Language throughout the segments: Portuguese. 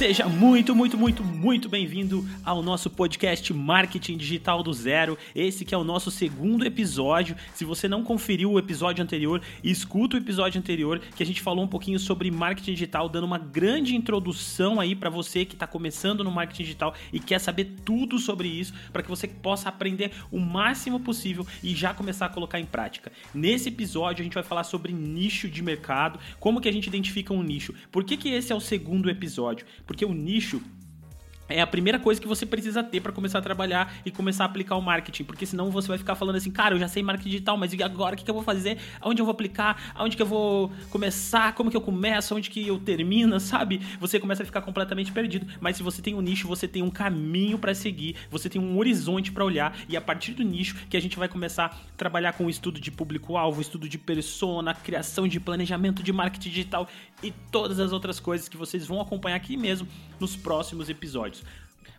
Seja muito, muito, muito, muito bem-vindo ao nosso podcast Marketing Digital do Zero. Esse que é o nosso segundo episódio. Se você não conferiu o episódio anterior, escuta o episódio anterior que a gente falou um pouquinho sobre marketing digital, dando uma grande introdução aí para você que está começando no marketing digital e quer saber tudo sobre isso, para que você possa aprender o máximo possível e já começar a colocar em prática. Nesse episódio a gente vai falar sobre nicho de mercado, como que a gente identifica um nicho. Por que, que esse é o segundo episódio? Porque o nicho é a primeira coisa que você precisa ter para começar a trabalhar e começar a aplicar o marketing, porque senão você vai ficar falando assim, cara, eu já sei marketing digital, mas agora o que, que eu vou fazer? Aonde eu vou aplicar? Aonde que eu vou começar? Como que eu começo? Onde que eu termino? Sabe? Você começa a ficar completamente perdido. Mas se você tem um nicho, você tem um caminho para seguir, você tem um horizonte para olhar e a partir do nicho que a gente vai começar a trabalhar com o estudo de público-alvo, estudo de persona, criação de planejamento de marketing digital e todas as outras coisas que vocês vão acompanhar aqui mesmo nos próximos episódios.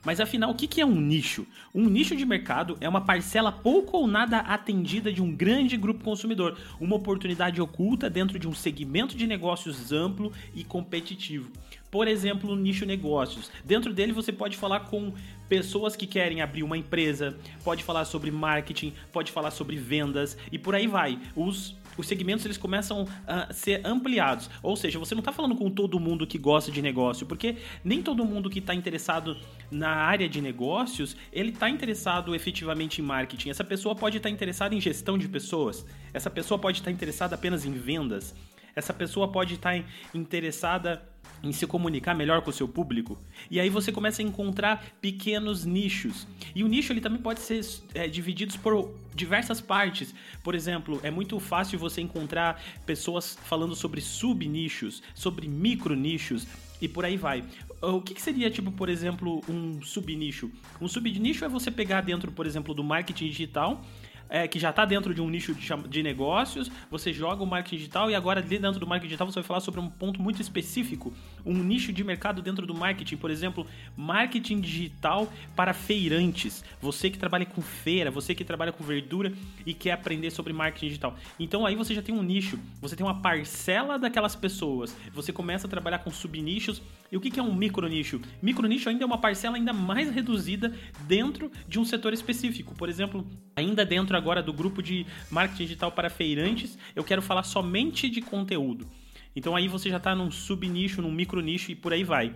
Mas afinal, o que é um nicho? Um nicho de mercado é uma parcela pouco ou nada atendida de um grande grupo consumidor, uma oportunidade oculta dentro de um segmento de negócios amplo e competitivo. Por exemplo, o nicho negócios. Dentro dele você pode falar com pessoas que querem abrir uma empresa, pode falar sobre marketing, pode falar sobre vendas e por aí vai. Os os segmentos eles começam a ser ampliados. Ou seja, você não está falando com todo mundo que gosta de negócio, porque nem todo mundo que está interessado na área de negócios, ele está interessado efetivamente em marketing. Essa pessoa pode estar tá interessada em gestão de pessoas. Essa pessoa pode estar tá interessada apenas em vendas. Essa pessoa pode estar tá interessada em se comunicar melhor com o seu público. E aí você começa a encontrar pequenos nichos. E o nicho ele também pode ser é, dividido por diversas partes. Por exemplo, é muito fácil você encontrar pessoas falando sobre subnichos, sobre micronichos e por aí vai. O que, que, seria, tipo, por exemplo, um subnicho? Um subnicho é você pegar dentro, por exemplo, do marketing digital é, que já está dentro de um nicho de, de, negócios, você joga o marketing digital e agora dentro do marketing digital você vai falar sobre um ponto muito específico, um nicho de mercado dentro do marketing, por exemplo, marketing digital para feirantes. Você que trabalha com feira, você que trabalha com verdura e quer aprender sobre marketing digital. Então aí você já tem um nicho, você tem uma parcela daquelas pessoas, você começa a trabalhar com subnichos. E o que é um micronicho? Micronicho ainda é uma parcela ainda mais reduzida dentro de um setor específico. Por exemplo, ainda dentro agora do grupo de marketing digital para feirantes, eu quero falar somente de conteúdo. Então aí você já está num subnicho, num micronicho e por aí vai.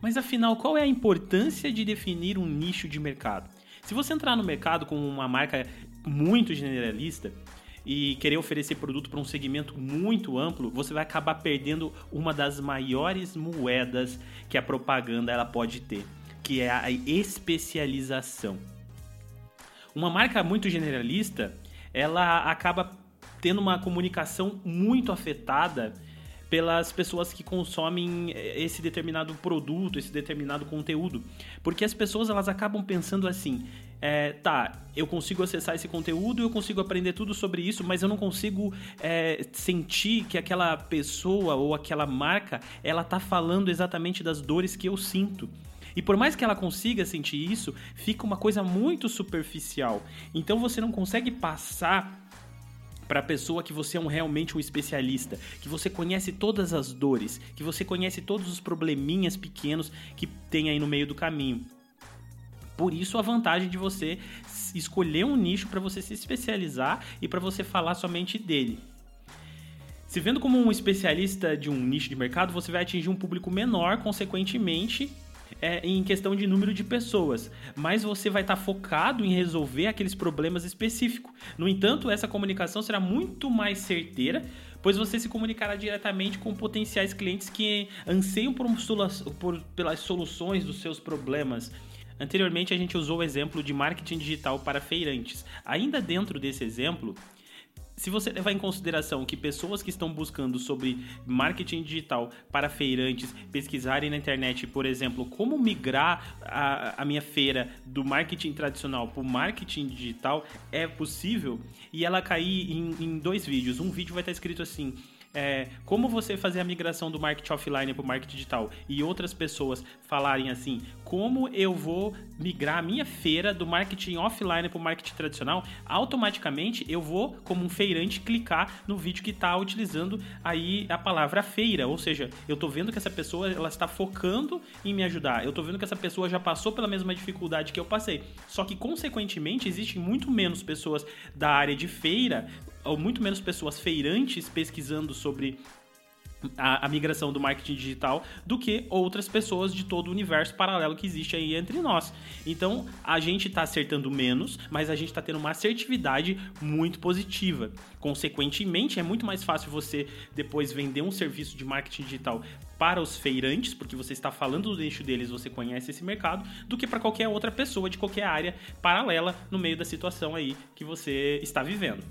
Mas afinal, qual é a importância de definir um nicho de mercado? Se você entrar no mercado com uma marca muito generalista e querer oferecer produto para um segmento muito amplo, você vai acabar perdendo uma das maiores moedas que a propaganda ela pode ter, que é a especialização. Uma marca muito generalista, ela acaba tendo uma comunicação muito afetada pelas pessoas que consomem eh, esse determinado produto, esse determinado conteúdo. Porque as pessoas elas acabam pensando assim: é, tá, eu consigo acessar esse conteúdo, eu consigo aprender tudo sobre isso, mas eu não consigo é, sentir que aquela pessoa ou aquela marca ela tá falando exatamente das dores que eu sinto. E por mais que ela consiga sentir isso, fica uma coisa muito superficial. Então você não consegue passar para a pessoa que você é um, realmente um especialista, que você conhece todas as dores, que você conhece todos os probleminhas pequenos que tem aí no meio do caminho. Por isso a vantagem de você escolher um nicho para você se especializar e para você falar somente dele. Se vendo como um especialista de um nicho de mercado, você vai atingir um público menor, consequentemente, é, em questão de número de pessoas, mas você vai estar tá focado em resolver aqueles problemas específicos. No entanto, essa comunicação será muito mais certeira, pois você se comunicará diretamente com potenciais clientes que anseiam por, por, pelas soluções dos seus problemas. Anteriormente, a gente usou o exemplo de marketing digital para feirantes. Ainda dentro desse exemplo, se você levar em consideração que pessoas que estão buscando sobre marketing digital para feirantes pesquisarem na internet, por exemplo, como migrar a, a minha feira do marketing tradicional para o marketing digital, é possível. E ela cair em, em dois vídeos. Um vídeo vai estar escrito assim: é, como você fazer a migração do marketing offline para o marketing digital? E outras pessoas falarem assim, como eu vou migrar a minha feira do marketing offline para o marketing tradicional, automaticamente eu vou, como um feirante, clicar no vídeo que está utilizando aí a palavra feira, ou seja, eu estou vendo que essa pessoa ela está focando em me ajudar, eu estou vendo que essa pessoa já passou pela mesma dificuldade que eu passei, só que consequentemente existem muito menos pessoas da área de feira ou muito menos pessoas feirantes pesquisando sobre a, a, migração do marketing digital do que outras pessoas de todo o universo paralelo que existe aí entre nós. Então a gente está acertando menos, mas a gente está tendo uma assertividade muito positiva. Consequentemente, é muito mais fácil você depois vender um serviço de marketing digital para os feirantes, porque você está falando do nicho deles, você conhece esse mercado, do que para qualquer outra pessoa de qualquer área paralela no meio da situação aí que você está vivendo.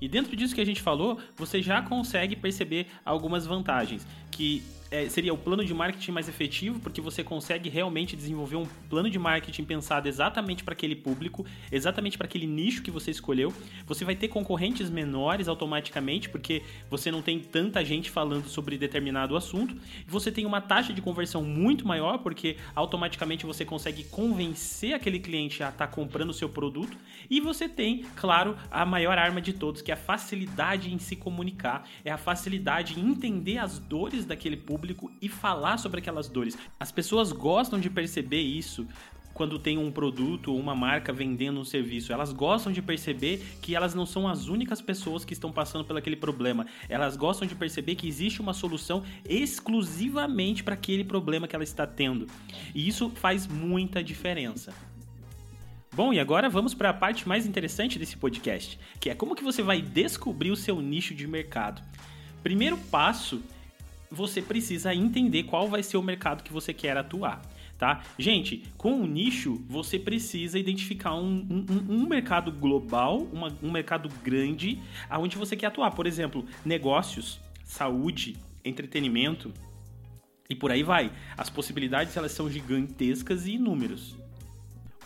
E dentro disso que a gente falou, você já consegue perceber algumas vantagens, que é, seria o plano de marketing mais efetivo, porque você consegue realmente desenvolver um plano de marketing pensado exatamente para aquele público, exatamente para aquele nicho que você escolheu. Você vai ter concorrentes menores automaticamente, porque você não tem tanta gente falando sobre determinado assunto. Você tem uma taxa de conversão muito maior, porque automaticamente você consegue convencer aquele cliente a estar tá comprando o seu produto. E você tem, claro, a maior arma de todos, que é a facilidade em se comunicar, é a facilidade em entender as dores daquele público público e falar sobre aquelas dores. As pessoas gostam de perceber isso quando tem um produto ou uma marca vendendo um serviço. Elas gostam de perceber que elas não são as únicas pessoas que estão passando por aquele problema. Elas gostam de perceber que existe uma solução exclusivamente para aquele problema que ela está tendo. E isso faz muita diferença. Bom, e agora vamos para a parte mais interessante desse podcast, que é como que você vai descobrir o seu nicho de mercado. Primeiro passo você precisa entender qual vai ser o mercado que você quer atuar. Tá? Gente, com o nicho, você precisa identificar um, um, um mercado global, uma, um mercado grande, aonde você quer atuar. Por exemplo, negócios, saúde, entretenimento e por aí vai. As possibilidades elas são gigantescas e inúmeros.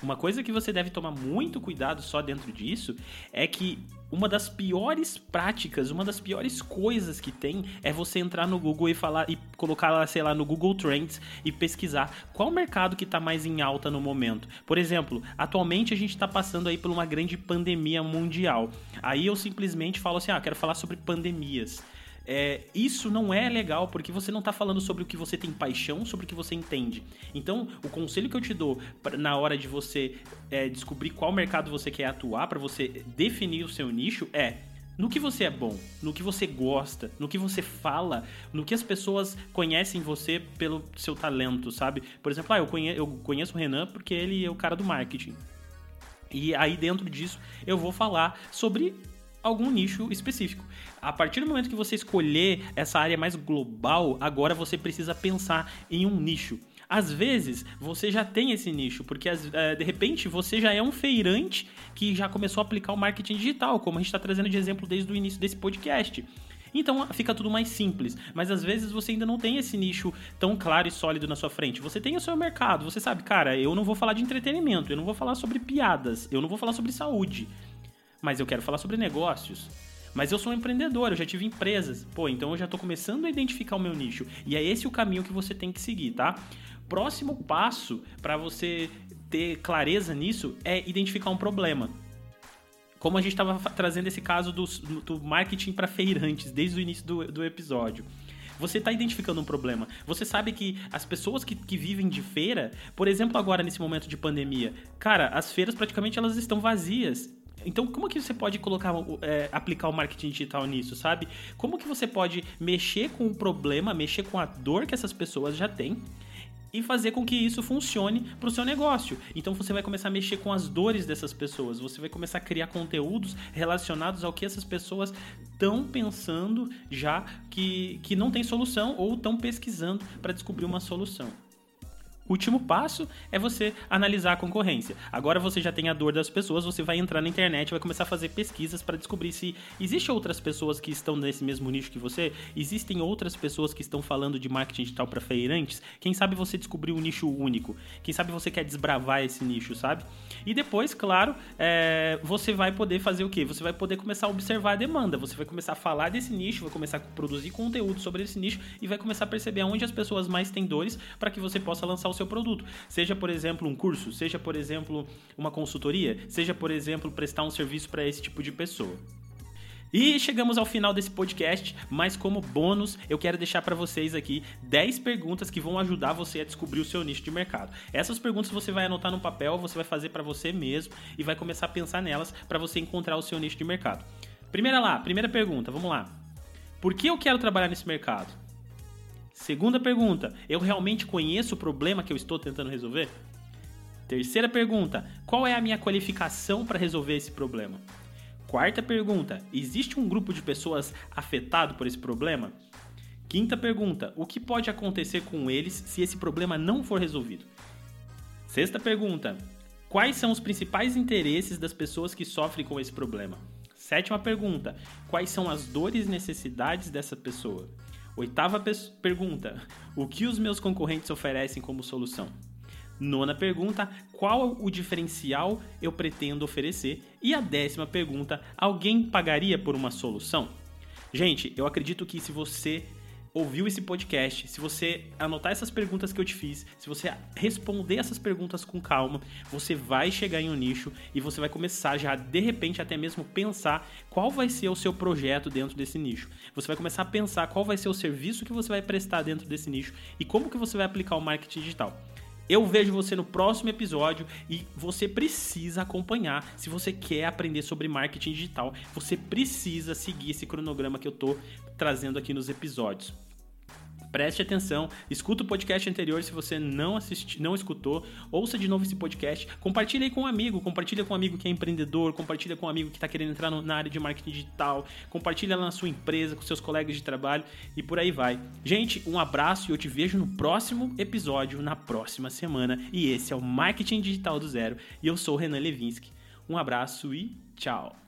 Uma coisa que você deve tomar muito cuidado só dentro disso é que uma das piores práticas, uma das piores coisas que tem é você entrar no Google e falar e colocar sei lá, no Google Trends e pesquisar qual mercado que está mais em alta no momento. Por exemplo, atualmente a gente está passando aí por uma grande pandemia mundial. Aí eu simplesmente falo assim, ah, quero falar sobre pandemias. É, isso não é legal porque você não está falando sobre o que você tem paixão, sobre o que você entende. Então, o conselho que eu te dou pra, na hora de você é, descobrir qual mercado você quer atuar, para você definir o seu nicho, é no que você é bom, no que você gosta, no que você fala, no que as pessoas conhecem você pelo seu talento, sabe? Por exemplo, ah, eu, eu conheço o Renan porque ele é o cara do marketing. E aí, dentro disso, eu vou falar sobre algum nicho específico. A partir do momento que você escolher essa área mais global, agora você precisa pensar em um nicho. Às vezes você já tem esse nicho, porque eh, de repente você já é um feirante que já começou a aplicar o marketing digital, como a gente está trazendo de exemplo desde o início desse podcast. Então fica tudo mais simples. Mas às vezes você ainda não tem esse nicho tão claro e sólido na sua frente. Você tem o seu mercado, você sabe, cara, eu não vou falar de entretenimento, eu não vou falar sobre piadas, eu não vou falar sobre saúde mas eu quero falar sobre negócios. Mas eu sou um empreendedor, eu já tive empresas. Pô, então eu já estou começando a identificar o meu nicho. E é esse o caminho que você tem que seguir, tá? Próximo passo para você ter clareza nisso é identificar um problema. Como a gente estava trazendo esse caso do, do marketing para feirantes desde o início do, do episódio. Você está identificando um problema. Você sabe que as pessoas que, que vivem de feira, por exemplo, agora nesse momento de pandemia, cara, as feiras praticamente elas estão vazias. Então, como que você pode colocar, é, aplicar o marketing digital nisso, sabe? Como que você pode mexer com o problema, mexer com a dor que essas pessoas já têm e fazer com que isso funcione para o seu negócio. Então você vai começar a mexer com as dores dessas pessoas, você vai começar a criar conteúdos relacionados ao que essas pessoas estão pensando já que, que não tem solução ou estão pesquisando para descobrir uma solução. Último passo é você analisar a concorrência. Agora você já tem a dor das pessoas, você vai entrar na internet, vai começar a fazer pesquisas para descobrir se existem outras pessoas que estão nesse mesmo nicho que você, existem outras pessoas que estão falando de marketing digital para feirantes. Quem sabe você descobriu um nicho único? Quem sabe você quer desbravar esse nicho, sabe? E depois, claro, é, você vai poder fazer o quê? Você vai poder começar a observar a demanda, você vai começar a falar desse nicho, vai começar a produzir conteúdo sobre esse nicho e vai começar a perceber onde as pessoas mais têm dores para que você possa lançar o seu produto. Seja, por exemplo, um curso, seja, por exemplo, uma consultoria, seja, por exemplo, prestar um serviço para esse tipo de pessoa. E chegamos ao final desse podcast, mas como bônus, eu quero deixar para vocês aqui 10 perguntas que vão ajudar você a descobrir o seu nicho de mercado. Essas perguntas você vai anotar no papel, você vai fazer para você mesmo e vai começar a pensar nelas para você encontrar o seu nicho de mercado. Primeira lá, primeira pergunta, vamos lá. Por que eu quero trabalhar nesse mercado? Segunda pergunta: eu realmente conheço o problema que eu estou tentando resolver? Terceira pergunta: qual é a minha qualificação para resolver esse problema? Quarta pergunta: existe um grupo de pessoas afetado por esse problema? Quinta pergunta: o que pode acontecer com eles se esse problema não for resolvido? Sexta pergunta: quais são os principais interesses das pessoas que sofrem com esse problema? Sétima pergunta: quais são as dores e necessidades dessa pessoa? Oitava pergunta: O que os meus concorrentes oferecem como solução? Nona pergunta: Qual o diferencial eu pretendo oferecer? E a décima pergunta: Alguém pagaria por uma solução? Gente, eu acredito que se você ouviu esse podcast, se você anotar essas perguntas que eu te fiz, se você responder essas perguntas com calma, você vai chegar em um nicho e você vai começar já de repente até mesmo pensar qual vai ser o seu projeto dentro desse nicho. Você vai começar a pensar qual vai ser o serviço que você vai prestar dentro desse nicho e como que você vai aplicar o marketing digital. Eu vejo você no próximo episódio e você precisa acompanhar. Se você quer aprender sobre marketing digital, você precisa seguir esse cronograma que eu tô trazendo aqui nos episódios. Preste atenção, escuta o podcast anterior se você não assisti, não escutou, ouça de novo esse podcast, compartilhe com um amigo, compartilha com um amigo que é empreendedor, compartilha com um amigo que está querendo entrar na área de marketing digital, compartilha lá na sua empresa, com seus colegas de trabalho e por aí vai. Gente, um abraço e eu te vejo no próximo episódio, na próxima semana. E esse é o Marketing Digital do Zero e eu sou o Renan Levinsky. Um abraço e tchau!